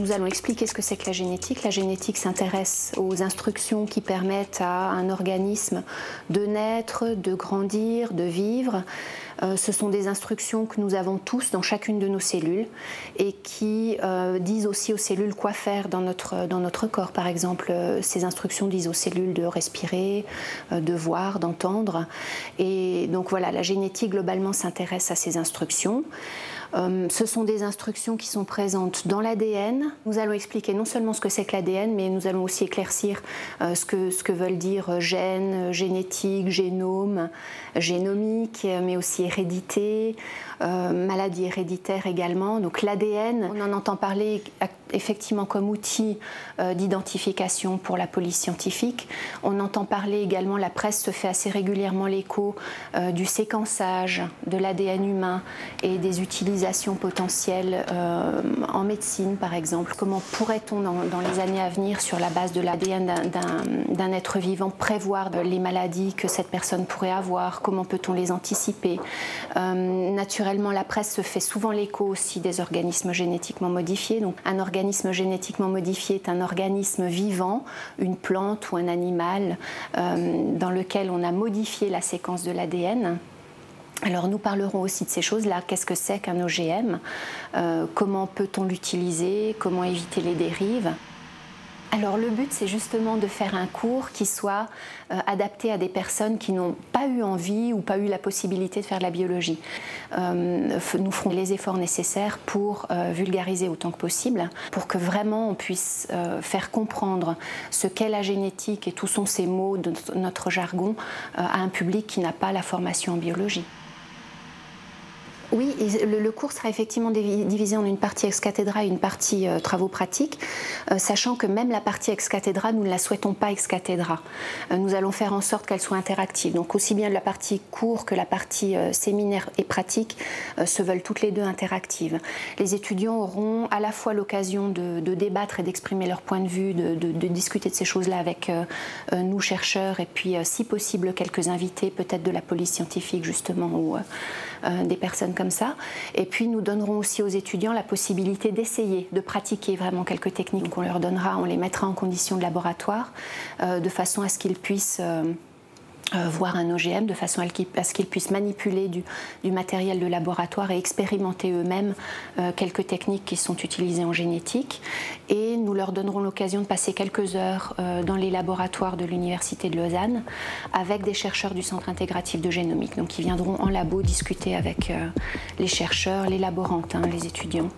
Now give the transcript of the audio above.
Nous allons expliquer ce que c'est que la génétique. La génétique s'intéresse aux instructions qui permettent à un organisme de naître, de grandir, de vivre. Euh, ce sont des instructions que nous avons tous dans chacune de nos cellules et qui euh, disent aussi aux cellules quoi faire dans notre, dans notre corps. Par exemple, euh, ces instructions disent aux cellules de respirer, de voir, d'entendre. Et donc voilà, la génétique globalement s'intéresse à ces instructions. Ce sont des instructions qui sont présentes dans l'ADN. Nous allons expliquer non seulement ce que c'est que l'ADN, mais nous allons aussi éclaircir ce, que, ce que veulent dire gène, génétique, génome, génomique, mais aussi hérédité, euh, maladie héréditaire également. Donc l'ADN, on en entend parler effectivement comme outil d'identification pour la police scientifique. On entend parler également, la presse se fait assez régulièrement l'écho du séquençage de l'ADN humain et des utilisations potentielle euh, en médecine, par exemple Comment pourrait-on, dans, les années à venir, sur la base de l'ADN d'un être vivant, prévoir les maladies que cette personne pourrait avoir? Comment peut-on les anticiper? Euh, Naturellement, la presse se fait souvent l'écho aussi des organismes génétiquement modifiés. Donc, un organisme génétiquement modifié est un organisme vivant, une plante ou un animal, euh, dans lequel on a modifié la séquence de l'ADN alors nous parlerons aussi de ces choses-là. Qu'est-ce que c'est qu'un OGM euh, Comment peut-on l'utiliser? Comment éviter les dérives? Alors le but, c'est justement de faire un cours qui soit euh, adapté à des personnes qui n'ont pas eu envie ou pas eu la possibilité de faire de la biologie. Euh, nous ferons les efforts nécessaires pour vulgariser autant que possible, pour que vraiment on puisse faire comprendre ce qu'est la génétique et tous sont ces mots de notre jargon à un public qui n'a pas la formation en biologie. Oui, le, cours sera effectivement divisé en une partie ex cathedra et une partie euh, travaux pratiques, euh, sachant que même la partie ex cathedra, nous ne la souhaitons pas ex cathedra. Euh, nous allons faire en sorte qu'elle soit interactive. Donc aussi bien la partie cours que la partie séminaire et pratique se veulent toutes les deux interactives. Les étudiants auront à la fois l'occasion de, débattre et d'exprimer leur point de vue, de, discuter de ces choses-là avec nous chercheurs et puis si possible quelques invités, peut-être de la police scientifique justement ou des personnes Et puis nous donnerons aussi aux étudiants la possibilité d'essayer, de pratiquer vraiment quelques techniques qu'on leur donnera. On les mettra en condition de laboratoire euh, de façon à ce qu'ils puissent euh, euh, voir un OGM de façon à ce qu'ils puissent manipuler du, matériel de laboratoire et expérimenter eux-mêmes euh, quelques techniques qui sont utilisées en génétique. Et nous leur donnerons l'occasion de passer quelques heures euh, dans les laboratoires de l'Université de Lausanne avec des chercheurs du Centre intégratif de génomique. Donc ils viendront en labo discuter avec les chercheurs, les laborantes, hein, les étudiants.